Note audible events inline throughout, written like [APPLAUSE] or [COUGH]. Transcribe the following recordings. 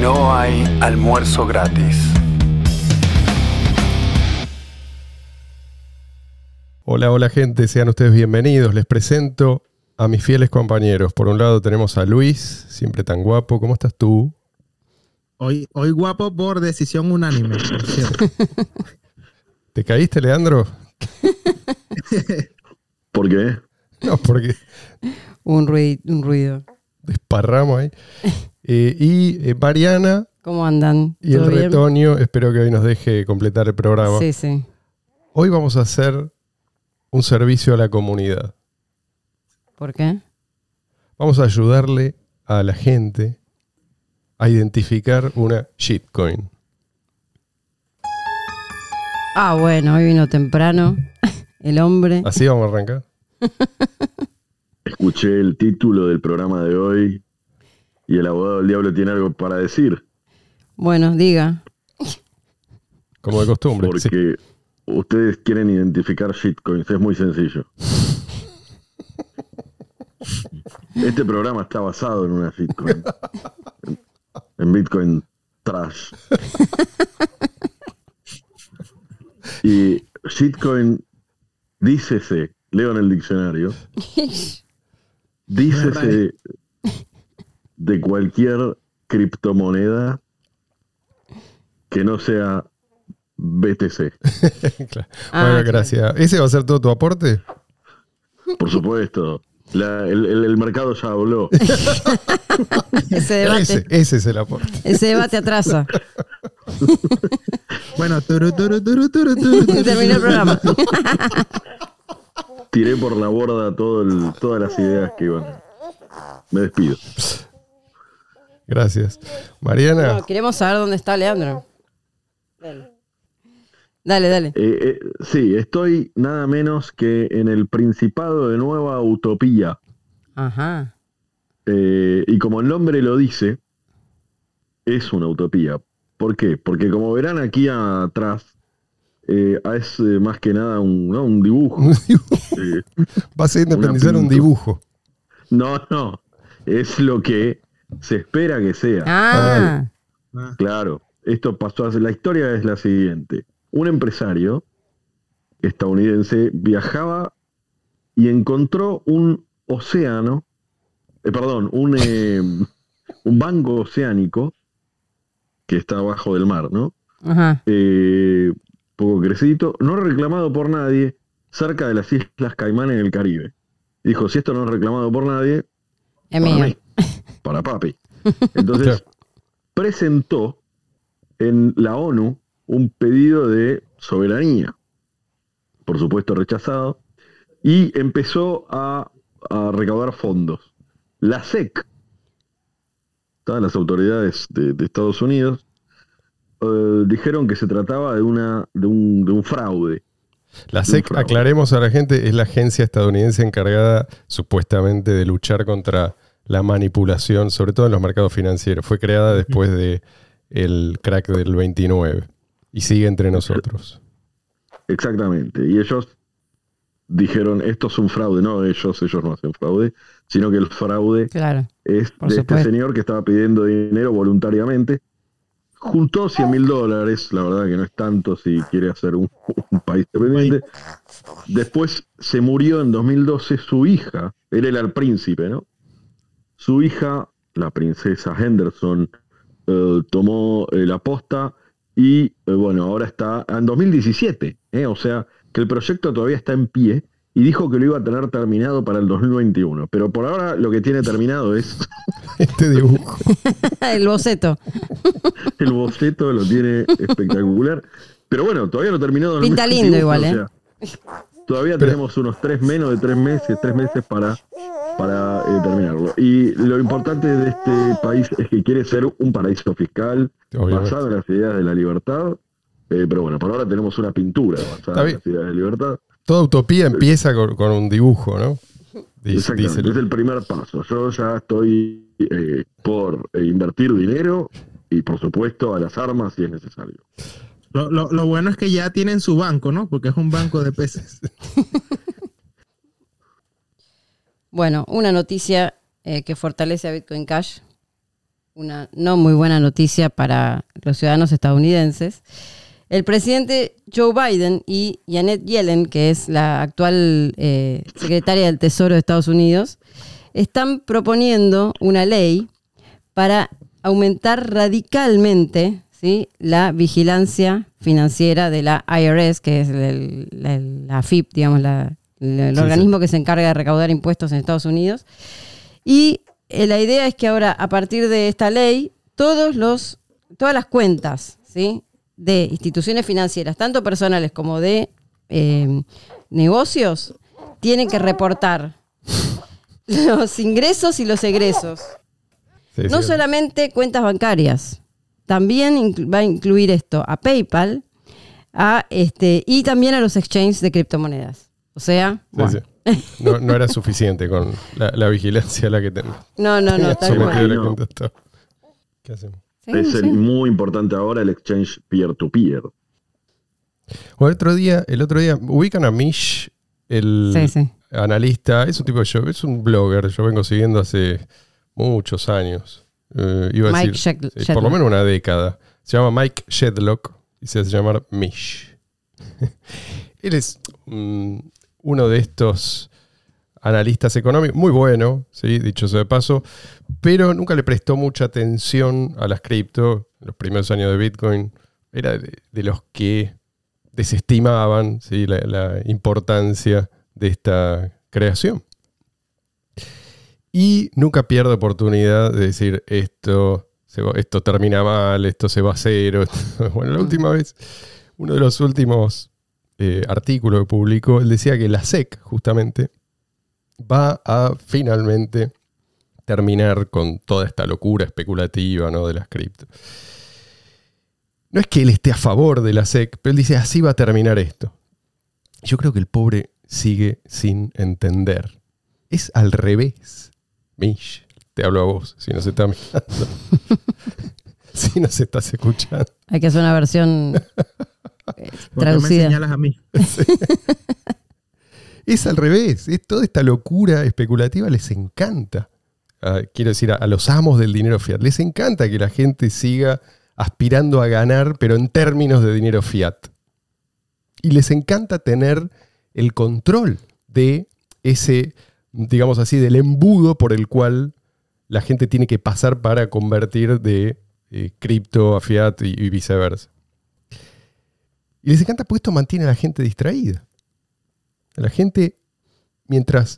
No hay almuerzo gratis. Hola, hola gente, sean ustedes bienvenidos. Les presento a mis fieles compañeros. Por un lado tenemos a Luis, siempre tan guapo. ¿Cómo estás tú? Hoy, hoy guapo por decisión unánime, por cierto. [LAUGHS] ¿Te caíste, Leandro? [LAUGHS] ¿Por qué? No, porque Un ruido. Un ruido. desparramos ahí. Eh, y eh, Mariana ¿Cómo andan? y el ¿Todo bien? retoño, espero que hoy nos deje completar el programa. Sí, sí. Hoy vamos a hacer un servicio a la comunidad. ¿Por qué? Vamos a ayudarle a la gente a identificar una shitcoin. Ah, bueno, hoy vino temprano. [LAUGHS] El hombre. Así vamos a arrancar. Escuché el título del programa de hoy y el abogado del diablo tiene algo para decir. Bueno, diga. Como de costumbre. Porque Sí. ustedes quieren identificar shitcoins. Es muy sencillo. Este programa está basado en una shitcoin. En- En Bitcoin Trash. Y shitcoin, dícese, leo en el diccionario, [LAUGHS] dícese de cualquier criptomoneda que no sea BTC. [LAUGHS] Claro. Ah, bueno, gracias. ¿Ese va a ser todo tu aporte? Por supuesto. La- el, el- el mercado ya habló. [LAUGHS] Ese debate. Ese, ese es el aporte. Ese debate atrasa. [LAUGHS] Bueno, turu, turu, turu, turu, turu, turu. Terminó el programa. Tiré por la borda todo el- todas las ideas que iban. Me despido. Gracias. Mariana, No, queremos saber dónde está Leandro. Dale. Dale, dale. Eh, eh, sí, estoy nada menos que en el Principado de Nueva Utopía. Ajá. Eh, y como el nombre lo dice, es una utopía. ¿Por qué? Porque como verán aquí atrás, eh, es eh, más que nada un, ¿no? un dibujo. [LAUGHS] un dibujo. Vas a independizar un dibujo. no, no, es lo que se espera que sea. Ah. Ah, Claro, esto pasó hace. La historia es la siguiente: un empresario estadounidense viajaba y encontró un océano, eh, perdón, un, eh, un banco oceánico que está abajo del mar, ¿no? Ajá. Eh, poco crecidito, no reclamado por nadie, cerca de las Islas Caimán en el Caribe. Dijo: si esto no es reclamado por nadie, Es mío. Para papi. Entonces [LAUGHS] presentó en la ONU un pedido de soberanía, por supuesto rechazado, y empezó a, a recaudar fondos. La SEC, todas las autoridades de, de Estados Unidos, eh, dijeron que se trataba de, una, de, un, de un fraude. La SEC, aclaremos a la gente, es la agencia estadounidense encargada supuestamente de luchar contra la manipulación, sobre todo en los mercados financieros. Fue creada después de el crack del 29 y sigue entre nosotros. Exactamente. Y ellos dijeron, esto es un fraude. No, ellos, ellos no hacen fraude, sino que el fraude Claro. es de este señor que estaba pidiendo dinero voluntariamente. Juntó 100 mil dólares, la verdad que no es tanto si quiere hacer un, un país independiente. Después se murió en 2012 su hija, él era el príncipe, ¿no? Su hija, la princesa Henderson, eh, tomó eh, la posta y, eh, bueno, ahora está en 2017, ¿eh? o sea que el proyecto todavía está en pie y dijo que lo iba a tener terminado para el 2021. Pero por ahora lo que tiene terminado es [LAUGHS] Este dibujo. [LAUGHS] El boceto. [LAUGHS] el boceto, lo tiene espectacular. Pero bueno, todavía no terminó. Pinta 2021, lindo igual, o ¿eh? todavía Pero- tenemos unos tres menos de tres meses, tres meses para, para eh, terminarlo. Y lo importante de este país es que quiere ser un paraíso fiscal Obviamente. basado en las ideas de la libertad. Eh, pero bueno, por ahora tenemos una pintura basada en las ideas de libertad. Toda utopía empieza con, con un dibujo, ¿no? Dice- Exactamente, dice- es el primer paso. Yo ya estoy eh, por eh, invertir dinero y por supuesto a las armas si es necesario. Lo, lo- lo bueno es que ya tienen su banco, ¿no? Porque es un banco de peces. [LAUGHS] Bueno, una noticia eh, que fortalece a Bitcoin Cash. una no muy buena noticia para los ciudadanos estadounidenses. El presidente Joe Biden y Janet Yellen, que es la actual eh, secretaria del Tesoro de Estados Unidos, están proponiendo una ley para aumentar radicalmente ¿sí? la vigilancia financiera de la IRS, que es el- la, la FIP, digamos, la- el Sí, organismo que se encarga de recaudar impuestos en Estados Unidos. Y eh, la idea es que ahora, a partir de esta ley, todos los, todas las cuentas ¿sí? de instituciones financieras, tanto personales como de eh, negocios, tienen que reportar [LAUGHS] los ingresos y los egresos. Sí, No solamente cuentas bancarias, también inclu- va a incluir esto a PayPal a este, y también a los exchanges de criptomonedas. O sea, Sí, bueno. sí. No, no era suficiente con la, la vigilancia a la que ten- no, no, no, [LAUGHS] tal cual. la No. cuenta estaba. ¿Qué hacemos? Sí, es sí. el- muy importante ahora el exchange peer-to-peer. Bueno, el otro día, el otro día, ubican a Mish, el Sí, sí. analista, es un tipo de yo, es un blogger, yo vengo siguiendo hace muchos años. Eh, iba a Mike decir, Shed- sí, por lo menos una década. Se llama Mike Shedlock y se hace llamar Mish. [LAUGHS] Él es uno de estos analistas económicos, muy bueno, ¿sí? dicho sea de paso, pero nunca le prestó mucha atención a las cripto. En los primeros años de Bitcoin era de, de los que desestimaban ¿sí? la, la importancia de esta creación. Y nunca pierde oportunidad de decir esto, se va- esto termina mal, esto se va a cero. [LAUGHS] Bueno, la última vez, uno de los últimos eh, artículos que publicó, él decía que la SEC justamente va a finalmente terminar con toda esta locura especulativa ¿no? de las cripto. No es que él esté a favor de la SEC, pero él dice así va a terminar esto. Yo creo que el pobre sigue sin entender. Es al revés. Mish, te hablo a vos, si no se está mirando. [LAUGHS] si no se estás escuchando. Hay que hacer una versión eh, ¿Por qué me señalas a mí? [LAUGHS] Es al revés. Es toda esta locura especulativa les encanta. Ah, quiero decir, a, a los amos del dinero fiat. Les encanta que la gente siga aspirando a ganar, pero en términos de dinero fiat. Y les encanta tener el control de ese, digamos así, del embudo por el cual la gente tiene que pasar para convertir de eh, cripto a fiat y, y viceversa. Y les encanta porque esto mantiene a la gente distraída. La gente, mientras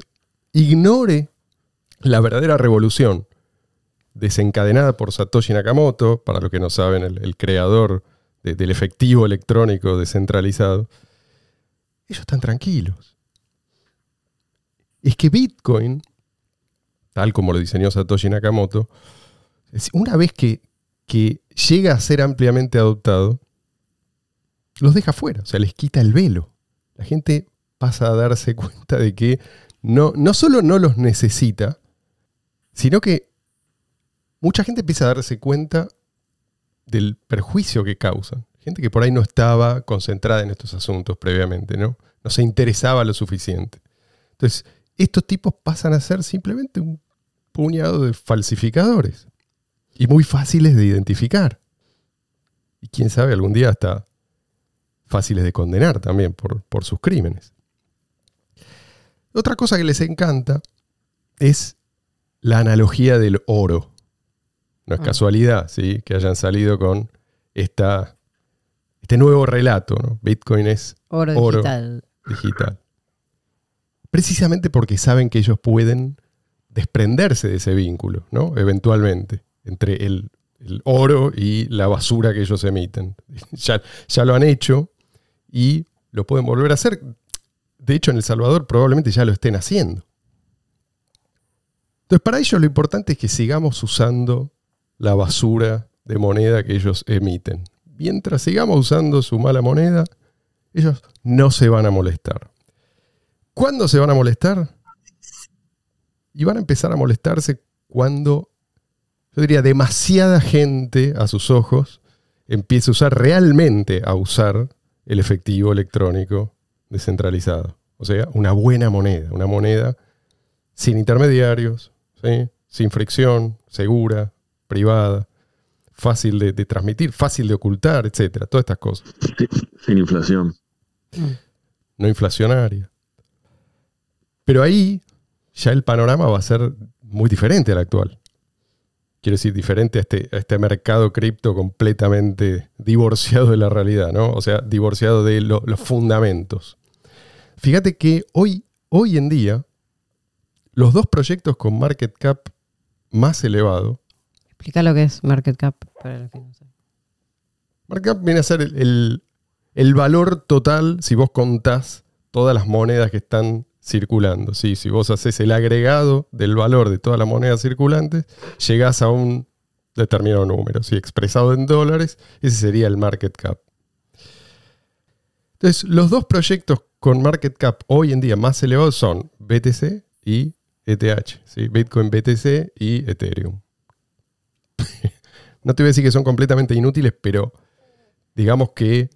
ignore la verdadera revolución desencadenada por Satoshi Nakamoto, para los que no saben, el, creador de- del efectivo electrónico descentralizado, ellos están tranquilos. Es que Bitcoin, tal como lo diseñó Satoshi Nakamoto, una vez que llega a ser ampliamente adoptado, los deja fuera, o sea, les quita el velo. La gente pasa a darse [LAUGHS] cuenta de que no, no solo no los necesita, sino que mucha gente empieza a darse cuenta del perjuicio que causan. Gente que por ahí no estaba concentrada en estos asuntos previamente, ¿no? No se interesaba lo suficiente. Entonces, estos tipos pasan a ser simplemente un puñado de falsificadores. Y muy fáciles de identificar. Y quién sabe, algún día hasta fáciles de condenar también por, por sus crímenes. Otra cosa que les encanta es la analogía del oro. No es Ah. casualidad ¿sí? que hayan salido con esta, este nuevo relato. ¿no? Bitcoin es Oro, Oro. digital. digital. Precisamente porque saben que ellos pueden desprenderse de ese vínculo, ¿no? Eventualmente, entre el, el oro y la basura que ellos emiten. [LAUGHS] Ya, ya lo han hecho y lo pueden volver a hacer. De hecho, en El Salvador probablemente ya lo estén haciendo. Entonces, para ellos lo importante es que sigamos usando la basura de moneda que ellos emiten. Mientras sigamos usando su mala moneda, ellos no se van a molestar. ¿Cuándo se van a molestar? Y van a empezar a molestarse cuando, yo diría, demasiada gente a sus ojos empiece a usar realmente a usar el efectivo electrónico descentralizado. O sea, una buena moneda, una moneda sin intermediarios, ¿sí? sin fricción, segura, privada, fácil de, de transmitir, fácil de ocultar, etcétera, todas estas cosas. Sin inflación. no inflacionaria. Pero ahí ya el panorama va a ser muy diferente al actual. Quiero decir, diferente a este, a este mercado cripto completamente divorciado de la realidad, ¿no? O sea, divorciado de lo- los fundamentos. Fíjate que hoy, hoy en día, los dos proyectos con market cap más elevado, Explica lo que es market cap para los que no saben. market cap viene a ser el, el- el valor total si vos contás todas las monedas que están circulando. ¿sí? Si vos haces el agregado del valor de todas las monedas circulantes, llegás a un determinado número. ¿sí? Expresado en dólares, ese sería el market cap. Entonces, los dos proyectos con market cap hoy en día más elevados son BTC y ETH. ¿sí? Bitcoin BTC y Ethereum. [LAUGHS] no te voy a decir que son completamente inútiles, pero digamos que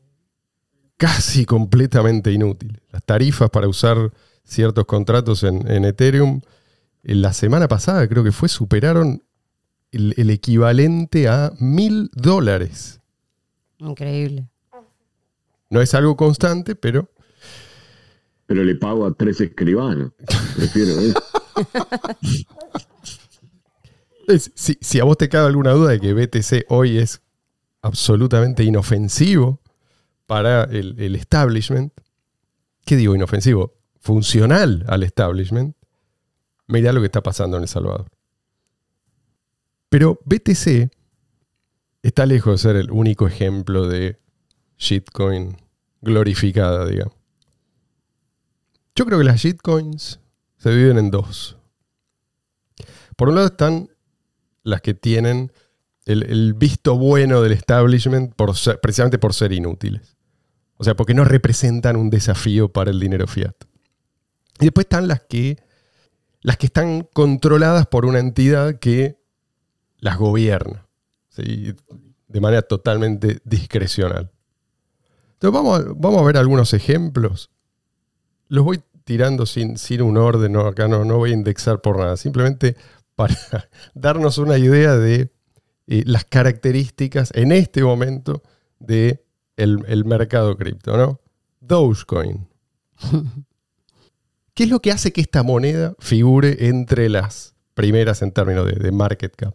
casi completamente inútiles. Las tarifas para usar ciertos contratos en, en Ethereum, en la semana pasada creo que fue, superaron el, el equivalente a mil dólares. Increíble. No es algo constante, pero Pero le pago a tres escribanos. Prefiero eso. [LAUGHS] es- si, si a vos te cabe alguna duda de que BTC hoy es absolutamente inofensivo para el, el establishment, ¿qué digo inofensivo? Funcional al establishment, mirá lo que está pasando en El Salvador. Pero BTC está lejos de ser el único ejemplo de shitcoin glorificada, digamos. Yo creo que las shitcoins se dividen en dos. Por un lado están las que tienen el, visto bueno del establishment precisamente por ser inútiles. O sea, porque no representan un desafío para el dinero fiat. Y después están las que, las que están controladas por una entidad que las gobierna. De manera totalmente discrecional. Entonces vamos a, vamos a ver algunos ejemplos. Los voy tirando sin, sin un orden, no, acá no, no voy a indexar por nada. Simplemente [LAUGHS] para darnos una idea de eh, las características en este momento de el, el mercado cripto, ¿no? Dogecoin. [LAUGHS] ¿Qué es lo que hace que esta moneda figure entre las primeras en términos de, de market cap?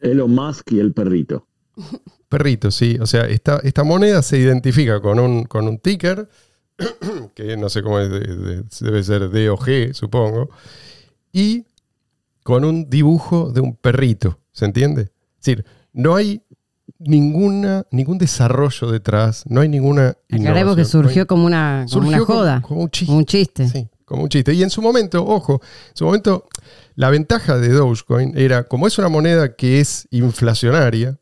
Elon Musk y el perrito. [LAUGHS] Perrito, sí. O sea, esta, esta moneda se identifica con un, con un ticker, [COUGHS] que no sé cómo es, de- de- debe ser D o G, supongo, y con un dibujo de un perrito, ¿se entiende? Es decir, no hay ninguna, ningún desarrollo detrás, no hay ninguna Aclaremos que surgió como una, como una como- joda. como un chiste. Un chiste. Sí, como un chiste. Y en su momento, ojo, en su momento, la ventaja de Dogecoin era, como es una moneda que es inflacionaria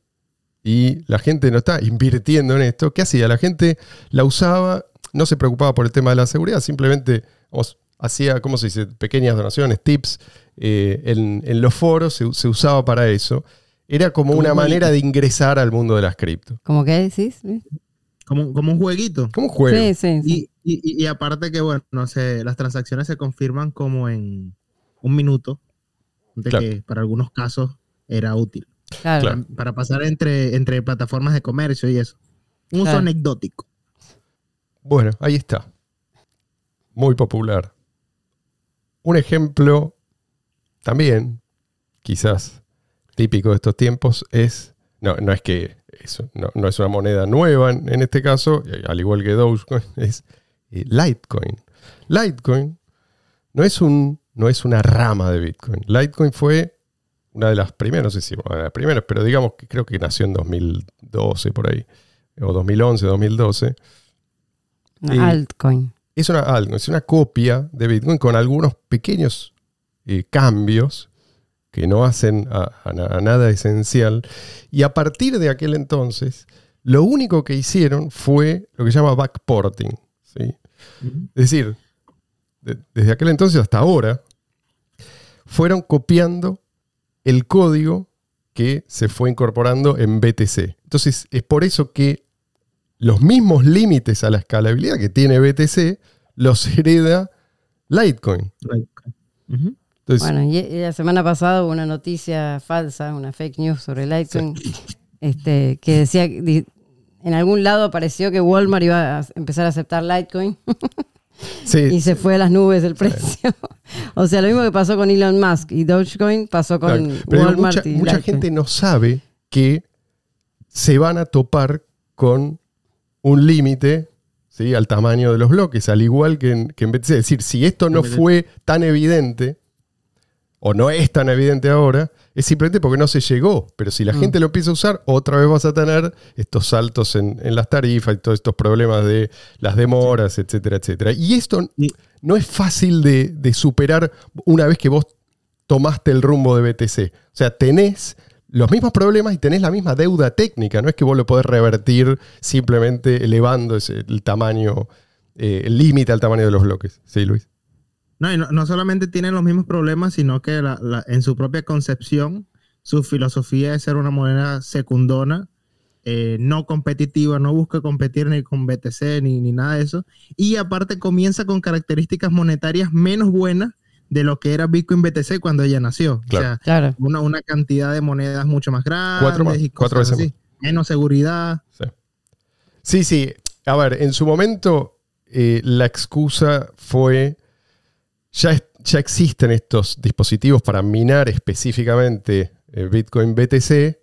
y la gente no está invirtiendo en esto, ¿qué hacía? La gente la usaba, no se preocupaba por el tema de la seguridad, simplemente vamos, hacía, ¿cómo se dice? Pequeñas donaciones, tips, eh, en, en los foros se, se usaba para eso. Era como Como una un manera de ingresar al mundo de las cripto. ¿Cómo que decís? Como, como un jueguito. Como un juego. Sí, sí, sí. Y, y- y aparte que, bueno, no sé, las transacciones se confirman como en un minuto, de Claro. que para algunos casos era útil. Claro. Para pasar entre, entre plataformas de comercio y eso. Un uso Claro. anecdótico. Bueno, ahí está. Muy popular. Un ejemplo también, quizás típico de estos tiempos, es, no, no es que eso, no, no es una moneda nueva en, en este caso, al igual que Dogecoin, [LAUGHS] es eh, Litecoin. Litecoin no es, un, no es una rama de Bitcoin. Litecoin fue una de las primeras, no sé si una de las primeras, pero digamos que creo que nació en 2012 por ahí, o 2011, 2012. Una altcoin. es una altcoin, es una copia de Bitcoin con algunos pequeños eh, cambios que no hacen a, a na- a nada esencial. Y a partir de aquel entonces, lo único que hicieron fue lo que se llama backporting. ¿sí? Es decir, de- desde aquel entonces hasta ahora, fueron copiando el código que se fue incorporando en BTC. Entonces, es por eso que los mismos límites a la escalabilidad que tiene BTC los hereda Litecoin. Entonces, Bueno, y, y la semana pasada hubo una noticia falsa, una fake news sobre Litecoin, este, que decía, di- en algún lado apareció que Walmart iba a empezar a aceptar Litecoin [LAUGHS] sí, y se fue a las nubes el precio. o sea, lo mismo que pasó con Elon Musk y Dogecoin pasó con Claro. Pero Walmart mucha, y mucha Litecoin. gente no sabe que se van a topar con un límite ¿sí? al tamaño de los bloques, al igual que en, que en BTC. Es decir, si esto no fue tan evidente, o no es tan evidente ahora, es simplemente porque no se llegó. Pero si la Mm. gente lo empieza a usar, otra vez vas a tener estos saltos en, en las tarifas y todos estos problemas de las demoras, etcétera, etcétera. Y esto Y- no es fácil de, de superar una vez que vos tomaste el rumbo de BTC. O sea, tenés los mismos problemas y tenés la misma deuda técnica. No es que vos lo podés revertir simplemente elevando ese- el tamaño, eh, el límite al tamaño de los bloques. Sí, Luis. No, y no, no solamente tienen los mismos problemas, sino que la- la- en su propia concepción, su filosofía es ser una moneda secundona, eh, no competitiva, no busca competir ni con BTC ni, ni nada de eso. Y aparte comienza con características monetarias menos buenas de lo que era Bitcoin BTC cuando ella nació. Claro. O sea, Claro. una, una cantidad de monedas mucho más grandes Cuatro más, y cuatro veces así. Menos seguridad. Sí. sí, sí. A ver, en su momento eh, la excusa fue, ya, es- ya existen estos dispositivos para minar específicamente eh, Bitcoin BTC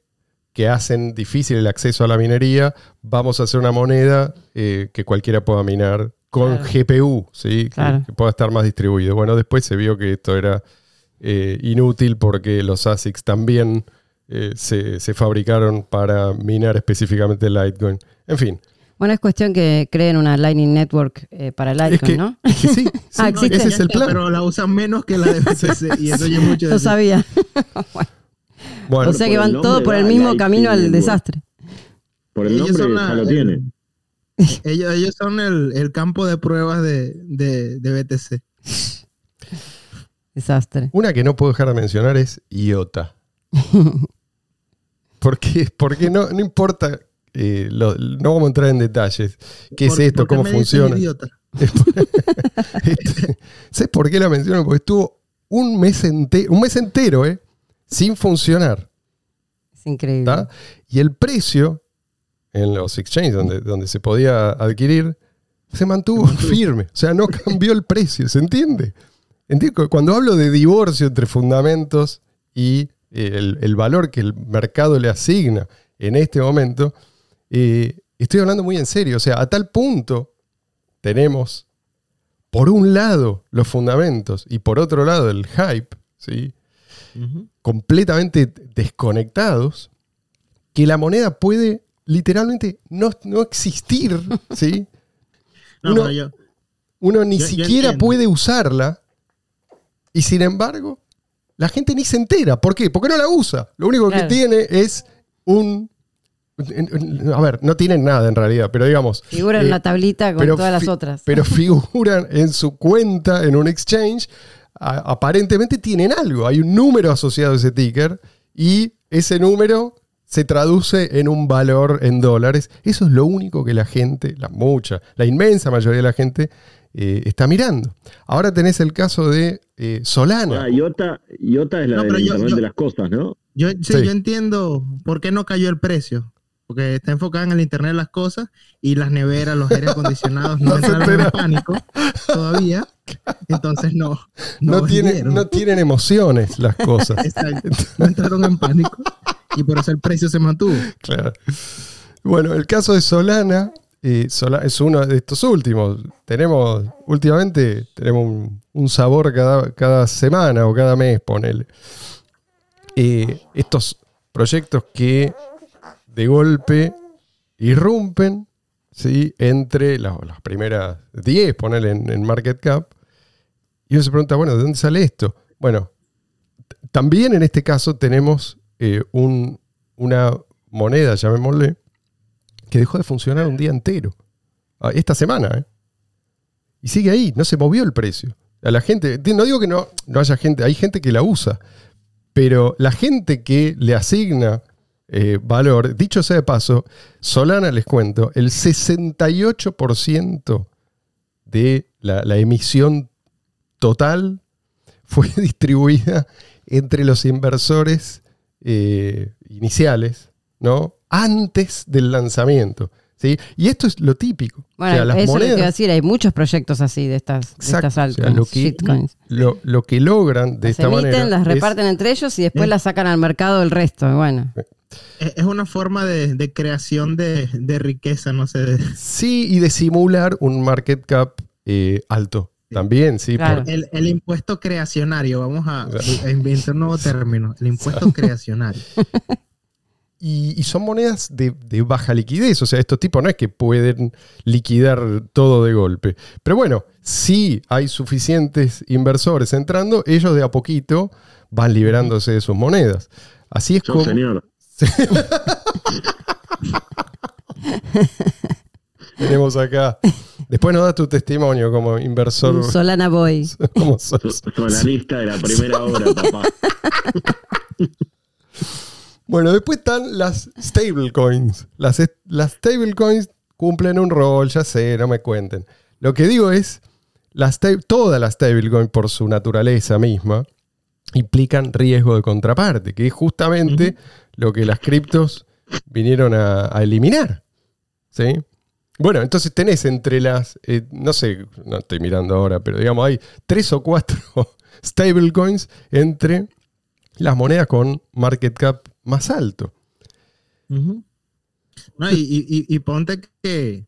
que hacen difícil el acceso a la minería. Vamos a hacer una moneda eh, que cualquiera pueda minar con Claro. GPU, ¿sí? Que- pueda estar más distribuido. Bueno, después se vio que esto era eh, inútil porque los ASICs también eh, se, se fabricaron para minar específicamente Litecoin. En fin, Bueno, es cuestión que creen una Lightning Network eh, para es Litecoin, que, ¿no? es que sí, [LAUGHS] sí, Ah, existe. ese es el plan. Pero la usan menos que la de [LAUGHS] BTC. y eso mucho Lo decir. sabía. [LAUGHS] Bueno, o sea que el van todos por el mismo Lightning camino al Network. desastre. Por el Ellos nombre son ya la- lo el- tiene. Ellos, ellos son el, el campo de pruebas de, de, de BTC. Desastre. una que no puedo dejar de mencionar es IOTA. Porque, porque no, no importa, eh, lo- no vamos a entrar en detalles. ¿Qué es ¿Por- esto? ¿Cómo me funciona? idiota? [LAUGHS] Este, [LAUGHS] ¿Sabes por qué la menciono? Porque estuvo un mes, ente- un mes entero eh, sin funcionar. Es increíble. ¿tá? Y el precio en los exchanges donde, donde se podía adquirir se mantuvo firme. O sea, no cambió el precio, ¿se entiende? Cuando hablo de divorcio entre fundamentos y eh, el, el valor que el mercado le asigna en este momento, eh, estoy hablando muy en serio. O sea, a tal punto tenemos, por un lado, los fundamentos y por otro lado, el hype, ¿sí? Completamente desconectados, que la moneda puede literalmente no, no existir, ¿sí? [LAUGHS] No, Uno- yo, Uno ni Yo- siquiera puede usarla y sin embargo la gente ni se entera. ¿Por qué? Porque no la usa. Lo único Claro. que tiene es un... A ver, no tienen nada en realidad, pero digamos... Figura en eh, una tablita con pero todas las otras. Pero [LAUGHS] figuran en su cuenta, en un exchange, a- aparentemente tienen algo. Hay un número asociado a ese ticker y ese número se traduce en un valor en dólares. Eso es lo único que la gente, la mucha, la inmensa mayoría de la gente eh, está mirando. Ahora tenés el caso de eh, Solana. Ah, IOTA, IOTA es la No, del pero yo- Internet yo- de las cosas, ¿no? yo, sí, Sí. yo entiendo por qué no cayó el precio. Porque está enfocada en el Internet de las cosas y las neveras, los aires [LAUGHS] acondicionados no, No entraron en pánico todavía. Entonces no. no, tiene- vendieron. no tienen emociones las cosas. Exacto. No entraron en pánico y por eso el precio se mantuvo. Claro. Bueno, el caso de Solana eh, Sola- es uno de estos últimos. Tenemos, últimamente, tenemos un, un sabor cada, cada semana o cada mes, ponele. Eh, estos proyectos que de golpe irrumpen ¿sí? entre las, las primeras 10, ponele en, en market cap. Y uno se pregunta, bueno, ¿de dónde sale esto? Bueno, también en este caso tenemos eh, un- una moneda, llamémosle, que dejó de funcionar un día entero. Ah, Esta semana, ¿eh? Y sigue ahí, no se movió el precio. A la gente, no digo que no, no haya gente, hay gente que la usa, pero la gente que le asigna eh, valor, dicho sea de paso, Solana les cuento, el 68% de la, la emisión total [LAUGHS] fue distribuida entre los inversores eh, iniciales, ¿no? Antes del lanzamiento. ¿sí? Y esto es lo típico. Bueno, O sea, las eso es lo que monedas- iba a decir, hay muchos proyectos así de estas, de Exacto, o sea, lo que- shitcoins. Lo, lo que logran de Las esta emiten, manera. las es- reparten entre ellos y después las sacan al mercado el resto. Bueno, Es una forma de, de creación de, de riqueza, no sé. sí, y de simular un market cap eh, alto. También, sí. Claro. por- El, el impuesto creacionario, vamos a, a inventar un nuevo término, el impuesto [LAUGHS] creacionario. y, y son monedas de, de baja liquidez. O sea, estos tipos no es que pueden liquidar todo de golpe. Pero bueno, si hay suficientes inversores entrando, ellos de a poquito van liberándose de sus monedas. Así es Yo, como. señor. [LAUGHS] Tenemos acá. Después nos da tu testimonio como inversor. un Solana Boy. [LAUGHS] como. Solanista de la primera hora, [LAUGHS] papá. Bueno, después están las stablecoins. Las, las stablecoins cumplen un rol, ya sé, no me cuenten. Lo que digo es, las todas las stablecoins por su naturaleza misma implican riesgo de contraparte, que es justamente lo que las criptos vinieron a, eliminar. ¿Sí? Bueno, entonces tenés entre las, eh, no sé, no estoy mirando ahora, pero digamos, hay tres o cuatro [LAUGHS] stablecoins entre las monedas con market cap más alto. No, y- y- y ponte que,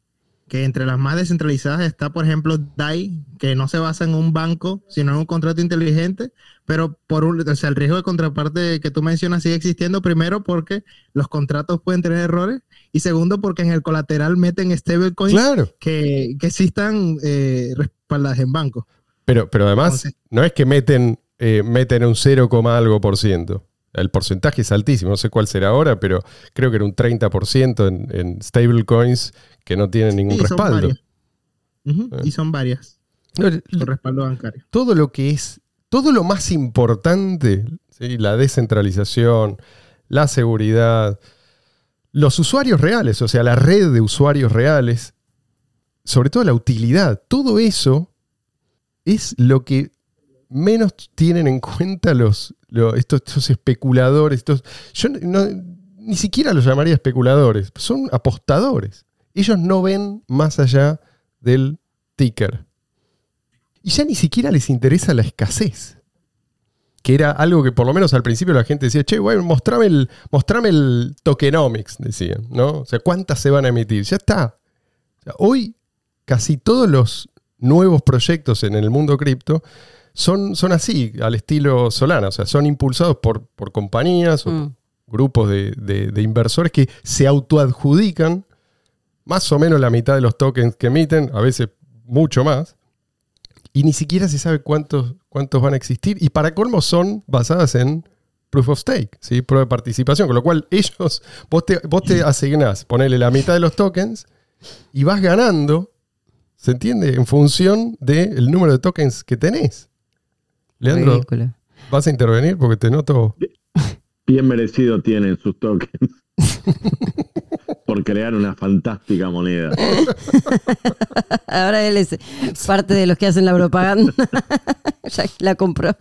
que entre las más descentralizadas está, por ejemplo, DAI, que no se basa en un banco, sino en un contrato inteligente, pero por un, o sea, el riesgo de contraparte que tú mencionas sigue existiendo, primero porque los contratos pueden tener errores, y segundo porque en el colateral meten stablecoins Claro. que, que sí están eh, respaldadas en bancos. Pero, pero además, Entonces- no es que meten, eh, meten un 0, coma algo por ciento. El porcentaje es altísimo, no sé cuál será ahora, pero creo que era un 30% en, en stablecoins que no tienen ningún Sí, respaldo. Eh. Y son varias, No, con respaldo bancario. todo lo que es, todo lo más importante, ¿sí? la descentralización, la seguridad, los usuarios reales, o sea, la red de usuarios reales, sobre todo la utilidad, todo eso es lo que menos tienen en cuenta los, lo- estos, especuladores. Estos, yo ni siquiera los llamaría especuladores, son apostadores. Ellos no ven más allá del ticker. Y ya ni siquiera les interesa la escasez. Que era algo que por lo menos al principio la gente decía, che, bueno, mostrame el, mostrame el tokenomics, decían, ¿no? O sea, ¿cuántas se van a emitir? Ya está. Hoy casi todos los nuevos proyectos en el mundo cripto son, son así, al estilo Solana. O sea, son impulsados por, por compañías o Mm. grupos de, de- de inversores que se autoadjudican más o menos la mitad de los tokens que emiten, a veces mucho más, y ni siquiera se sabe cuántos, cuántos van a existir, y para colmo son basadas en proof of stake, ¿sí? prueba de participación, con lo cual ellos, vos te, vos te asignás, ponele la mitad de los tokens y vas ganando, ¿se entiende? En función del número de tokens que tenés. Leandro. ¿vas a intervenir? Porque te noto... Bien merecido tienen sus tokens. [LAUGHS] Por crear una fantástica moneda. [LAUGHS] Ahora él es parte de los que hacen la propaganda. [LAUGHS] ya la compró.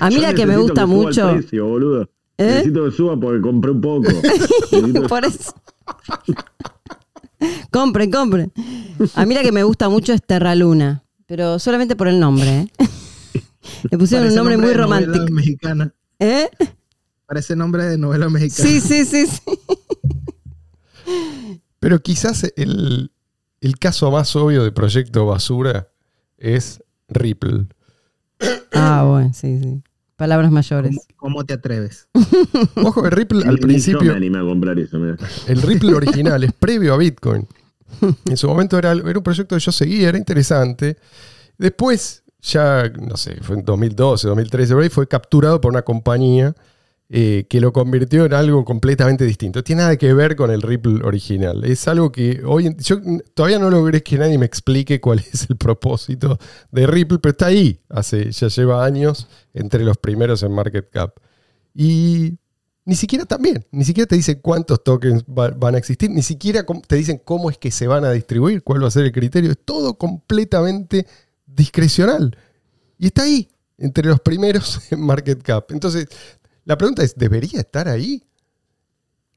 A mí Yo la que me gusta suba el mucho. precio, boludo. ¿Eh? Necesito que suba porque compré un poco. Por eso. compren, compren. A mí la que me gusta mucho es Terra Luna, pero solamente por el nombre. ¿eh? Le pusieron un nombre muy romántico. Mexicana. ¿Eh? Parece nombre de novela mexicana. Sí, sí, sí, sí. Pero quizás el, el caso más obvio de proyecto basura es Ripple. Ah, bueno, sí, sí. Palabras mayores. ¿Cómo, cómo te atreves? [LAUGHS] Ojo que Ripple al principio, me animé a comprar eso, mira. el Ripple original es previo a Bitcoin. En su momento era, era un proyecto que yo seguía, era interesante. Después, ya, no sé, fue en 2012, 2013, por ahí, fue capturado por una compañía eh, que lo convirtió en algo completamente distinto. Tiene nada que ver con el Ripple original. Es algo que hoy, yo todavía no logré que nadie me explique cuál es el propósito de Ripple, pero está ahí. Hace, ya lleva años entre los primeros en market cap. Y ni siquiera también, ni siquiera te dicen cuántos tokens va- van a existir, ni siquiera te dicen cómo es que se van a distribuir, cuál va a ser el criterio. Es todo completamente discrecional. Y está ahí. entre los primeros [LAUGHS] en market cap. Entonces, la pregunta es, ¿debería estar ahí?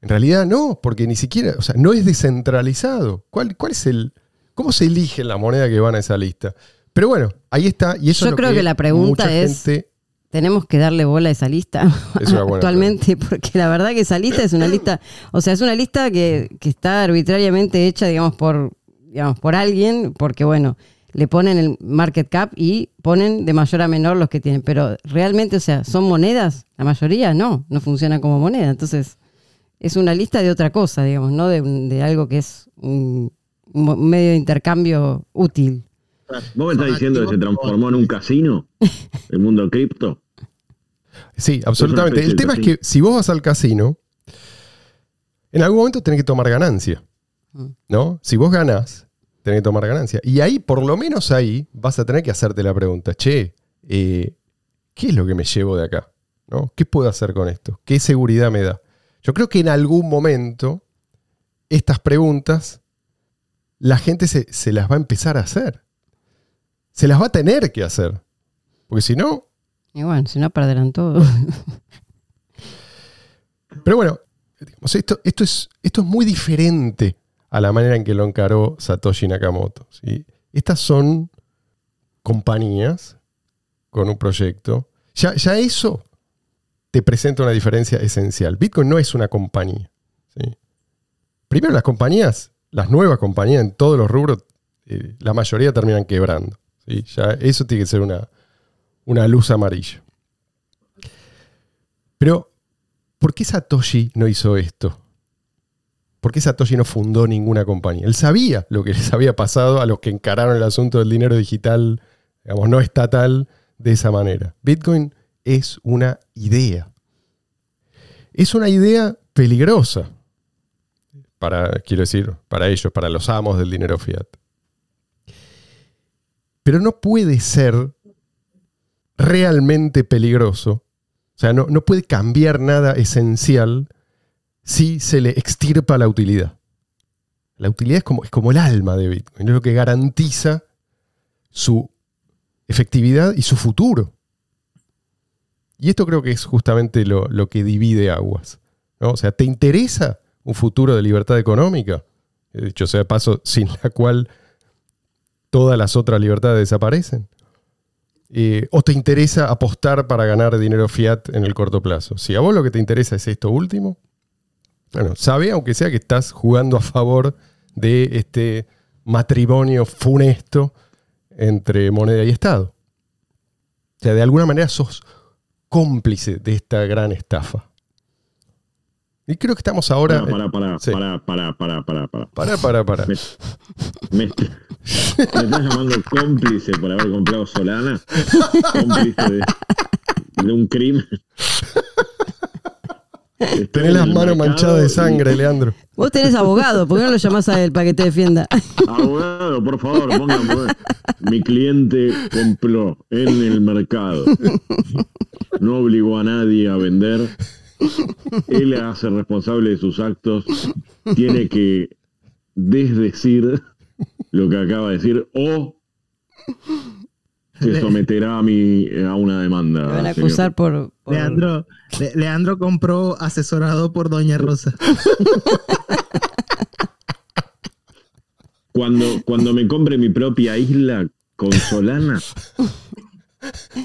En realidad no, porque ni siquiera, o sea, no es descentralizado. ¿Cuál, cuál es el, cómo se elige la moneda que van a esa lista? Pero bueno, ahí está. Y eso Yo es lo creo que la pregunta es- gente- Tenemos que darle bola a esa lista [LAUGHS] Es actualmente, porque la verdad que esa lista es una lista, o sea, es una lista que, que está arbitrariamente hecha, digamos, por, digamos, por alguien, porque bueno, le ponen el market cap y ponen de mayor a menor los que tienen. Pero realmente, o sea, ¿son monedas? La mayoría no, no funcionan como moneda. Entonces, es una lista de otra cosa, digamos, no de, un- de algo que es un, un medio de intercambio útil. ¿Vos me estás diciendo que se transformó en un casino? [LAUGHS] ¿El mundo cripto? Sí, absolutamente. El tema es casino. que si vos vas al casino, en algún momento tenés que tomar ganancia. Mm. ¿No? Si vos ganás, tenés que tomar ganancia. Y ahí, por lo menos ahí, vas a tener que hacerte la pregunta, che, eh, ¿qué es lo que me llevo de acá? ¿No? ¿Qué puedo hacer con esto? ¿Qué seguridad me da? Yo creo que en algún momento estas preguntas la gente se, se las va a empezar a hacer. Se las va a tener que hacer. Porque si no, Y bueno, si no perderán todo. Pero bueno, digamos, esto, esto, es, esto es muy diferente a la manera en que lo encaró Satoshi Nakamoto. ¿sí? Estas son compañías con un proyecto. Ya, ya eso te presenta una diferencia esencial. Bitcoin no es una compañía. ¿sí? Primero, las compañías, las nuevas compañías en todos los rubros, eh, la mayoría terminan quebrando. ¿sí? Ya eso tiene que ser una, una luz amarilla. Pero ¿por qué Satoshi no hizo esto? ¿Por qué Satoshi no fundó ninguna compañía? Él sabía lo que [LAUGHS] les había pasado a los que encararon el asunto del dinero digital, digamos, no estatal, de esa manera. Bitcoin es una idea. Es una idea peligrosa. Para, quiero decir, para ellos, para los amos del dinero fiat. Pero no puede ser realmente peligroso o sea, no, no puede cambiar nada esencial si se le extirpa la utilidad. La utilidad es como, es como el alma de Bitcoin, es lo que garantiza su efectividad y su futuro. Y esto creo que es justamente lo, lo que divide aguas. O sea, ¿te interesa un futuro de libertad económica? De hecho sea de paso, [LAUGHS] sin la cual todas las otras libertades desaparecen. Eh, ¿O te interesa apostar para ganar dinero fiat en el corto plazo? Si a vos lo que te interesa es esto último, bueno, sabe, aunque sea que estás jugando a favor de este matrimonio funesto entre moneda y Estado. O sea, de alguna manera sos cómplice de esta gran estafa. Y creo que estamos ahora... Para, para, para, para, para, para, para. Para, para, para. Me, me, me estás llamando cómplice por haber comprado Solana. [LAUGHS] Cómplice de, de un crimen. [LAUGHS] Tenés en las manos manchadas de sangre, Leandro. Vos tenés abogado, ¿por qué no lo llamás a él para que te defienda? [LAUGHS] Abogado, por favor, pongan. pongan. Mi cliente compró en el mercado. No obligó a nadie a vender. Él hace responsable de sus actos. Tiene que desdecir lo que acaba de decir o [LAUGHS] se someterá a, mi, a una demanda. Me van a señor. acusar por... por- Leandro, Le- Leandro compró asesorado por Doña Rosa. Cuando, cuando me compre mi propia isla con Solana,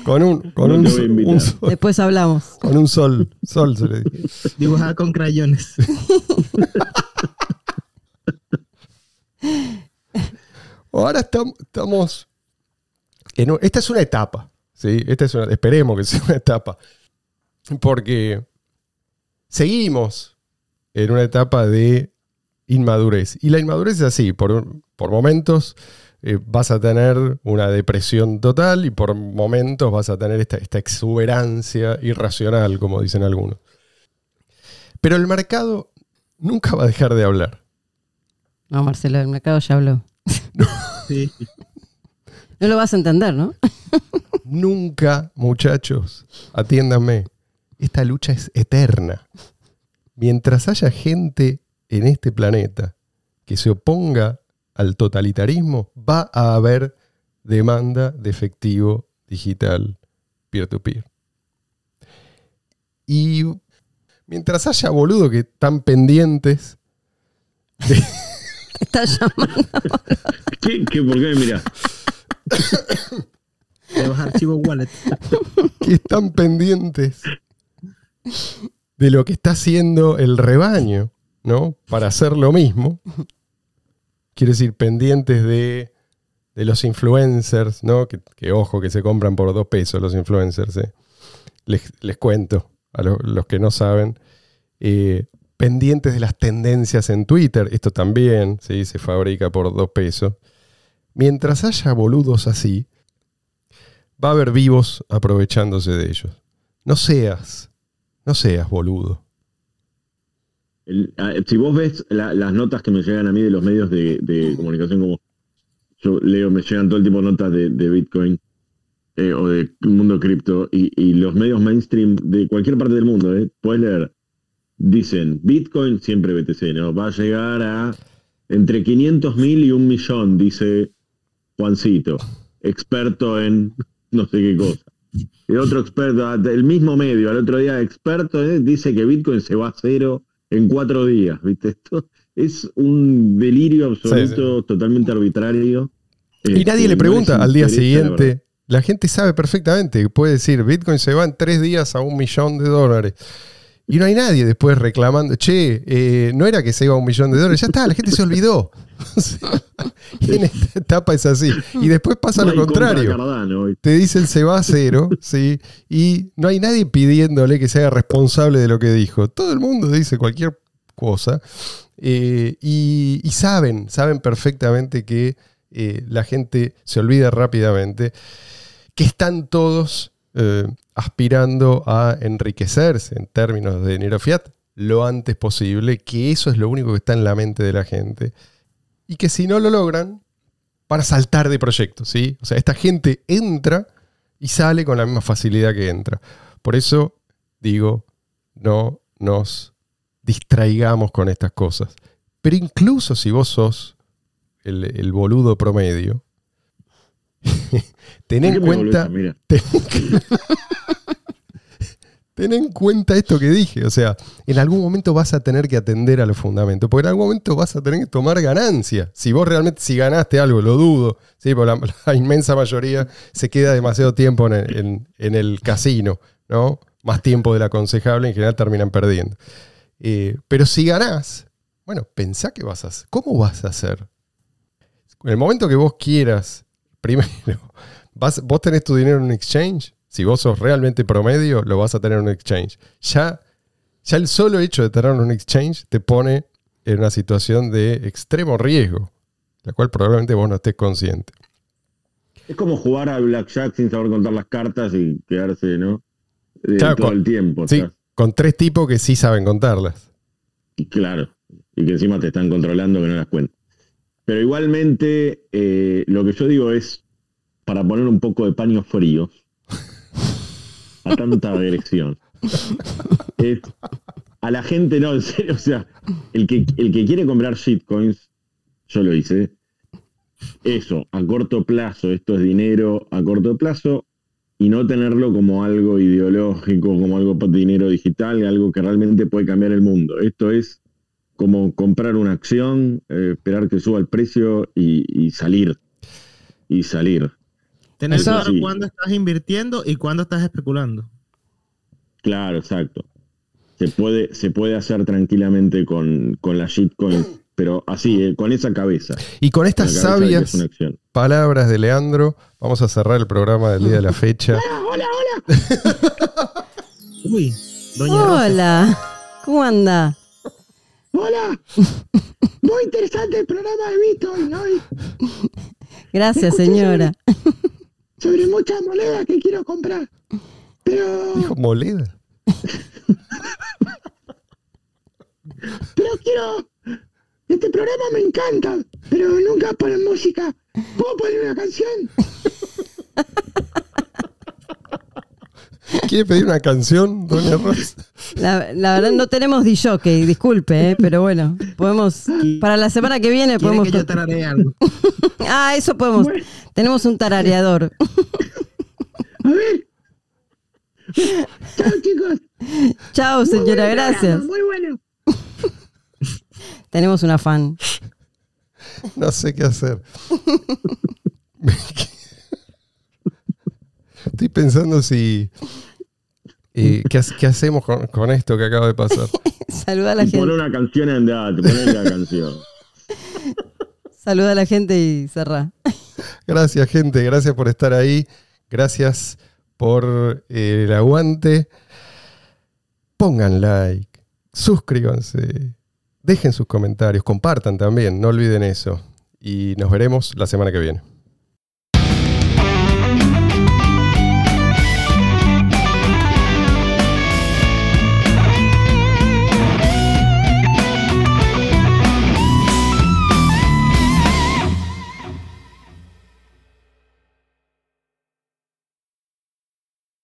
Con un, con No un, un sol, Después hablamos. con un sol. Sol se le dice. Dibujada con crayones. [LAUGHS] Ahora estam- estamos. En esta es una etapa. ¿sí? Esta es una, esperemos que sea una etapa. Porque seguimos en una etapa de inmadurez. Y la inmadurez es así: por, por momentos eh, vas a tener una depresión total y por momentos vas a tener esta, esta exuberancia irracional, como dicen algunos. Pero el mercado nunca va a dejar de hablar. No, Marcelo, el mercado ya habló. [LAUGHS] Sí. No lo vas a entender, ¿no? [LAUGHS] Nunca, muchachos, atiéndanme, esta lucha es eterna. Mientras haya gente en este planeta que se oponga al totalitarismo, va a haber demanda de efectivo digital peer-to-peer. Y mientras haya boludos que están pendientes [LAUGHS] Te está llamando. ¿Qué, qué, ¿Por qué me mirás? [COUGHS] De los archivos wallet. que están pendientes de lo que está haciendo el rebaño, ¿no? Para hacer lo mismo. Quiero decir, pendientes de, de los influencers, ¿no? Que, ojo, que se compran por dos pesos los influencers, ¿eh? les, les, cuento a lo, los que no saben. Eh, pendientes de las tendencias en Twitter, esto también ¿sí? se fabrica por dos pesos. Mientras haya boludos así, va a haber vivos aprovechándose de ellos. No seas, no seas boludo. El, si vos ves la, las notas que me llegan a mí de los medios de, de, comunicación, como yo leo, me llegan todo el tipo de notas de, de Bitcoin eh, o del mundo cripto y, y, los medios mainstream de cualquier parte del mundo, eh, puedes leer, dicen Bitcoin, siempre BTC, ¿no? Va a llegar a entre 500 mil y un millón, dice Juancito, experto en [LAUGHS] no sé qué cosa. Y otro experto, el mismo medio, al otro día experto, ¿eh? dice que Bitcoin se va a cero en cuatro días, ¿viste? Esto es un delirio absoluto, sí, sí. totalmente arbitrario. Y este, nadie le pregunta no al día siguiente. La, la gente sabe perfectamente, puede decir, Bitcoin se va en tres días a un millón de dólares. Y no hay nadie después reclamando, che, eh, no era que se iba a un millón de dólares, ya está, la gente se olvidó. [LAUGHS] O sea, y en esta etapa es así. Y después pasa no lo contrario. Te dicen se va a cero, ¿sí? Y no hay nadie pidiéndole que se haga responsable de lo que dijo. Todo el mundo dice cualquier cosa. Eh, y, y, saben, saben perfectamente que eh, la gente se olvida rápidamente, que están todos eh, aspirando a enriquecerse en términos de dinero fiat lo antes posible, que eso es lo único que está en la mente de la gente, y que si no lo logran, para saltar de proyectos, ¿sí? O sea, esta gente entra y sale con la misma facilidad que entra. Por eso digo, no nos distraigamos con estas cosas. Pero incluso si vos sos el, el boludo promedio, [LAUGHS] [LAUGHS] ten en cuenta. Ten, ten, en cuenta esto que dije. O sea, en algún momento vas a tener que atender a los fundamentos. Porque en algún momento vas a tener que tomar ganancia. Si vos realmente, si ganaste algo, lo dudo. ¿sí? Porque la, [LAUGHS] la inmensa mayoría se queda demasiado tiempo en el, en, en el casino, ¿no? Más tiempo del aconsejable, en general terminan perdiendo. Eh, pero si ganás, bueno, pensá que vas a hacer. ¿Cómo vas a hacer? En el momento que vos quieras primero, [LAUGHS] vas, vos tenés tu dinero en un exchange. Si vos sos realmente promedio, lo vas a tener en un exchange. Ya, ya el solo hecho de tenerlo en un exchange te pone en una situación de extremo riesgo, la cual probablemente vos no estés consciente. Es como jugar a Blackjack sin saber contar las cartas y quedarse, ¿no? De claro, todo con, el tiempo. Sí, con tres tipos que sí saben contarlas. Y claro, y que encima te están controlando que no las cuentas. Pero igualmente, eh, lo que yo digo es, para poner un poco de paño frío a tanta [LAUGHS] agresión, es, a la gente, no, en serio, o sea, el que, el que quiere comprar shitcoins, yo lo hice, eso, a corto plazo, esto es dinero a corto plazo, y no tenerlo como algo ideológico, como algo para dinero digital, algo que realmente puede cambiar el mundo. Esto es como comprar una acción, eh, esperar que suba el precio y, y salir. Y salir. Tener Eso, claro sí. cuándo estás invirtiendo y cuándo estás especulando. Claro, exacto. Se puede, se puede hacer tranquilamente con, con la shitcoin, pero así, eh, con esa cabeza. Y con estas sabias palabras de Leandro, vamos a cerrar el programa del día de la [LAUGHS] fecha. ¡Hola, hola! hola. [LAUGHS] Uy, doña Hola, Rosa. ¿cómo anda? Hola. [LAUGHS] Muy interesante el programa de Bitcoin hoy. Gracias, señora. Sobre, sobre, muchas monedas que quiero comprar. Pero. Dijo moneda. pero quiero. Este programa me encanta, pero nunca ponen música. ¿Puedo poner una canción? [LAUGHS] ¿Quiere pedir una canción, doña Rosa? La, la verdad no tenemos DJ, disculpe, ¿eh? pero bueno, podemos, para la semana que viene podemos... Que yo tararee algo? [LAUGHS] ah, eso podemos, bueno. tenemos un tarareador. [LAUGHS] A ver, Chao, chicos. Chao, señora, gracias. Muy bueno. Tenemos una fan. No sé qué hacer. [LAUGHS] Estoy pensando si. eh, ¿qué, ha- qué hacemos con, con esto que acaba de pasar? [LAUGHS] Saluda a la Y gente. una canción en la canción. [LAUGHS] Saluda a la gente y cerra. [LAUGHS] Gracias, gente. Gracias por estar ahí. Gracias por eh, el aguante. Pongan like. Suscríbanse. Dejen sus comentarios. Compartan también. No olviden eso. Y nos veremos la semana que viene.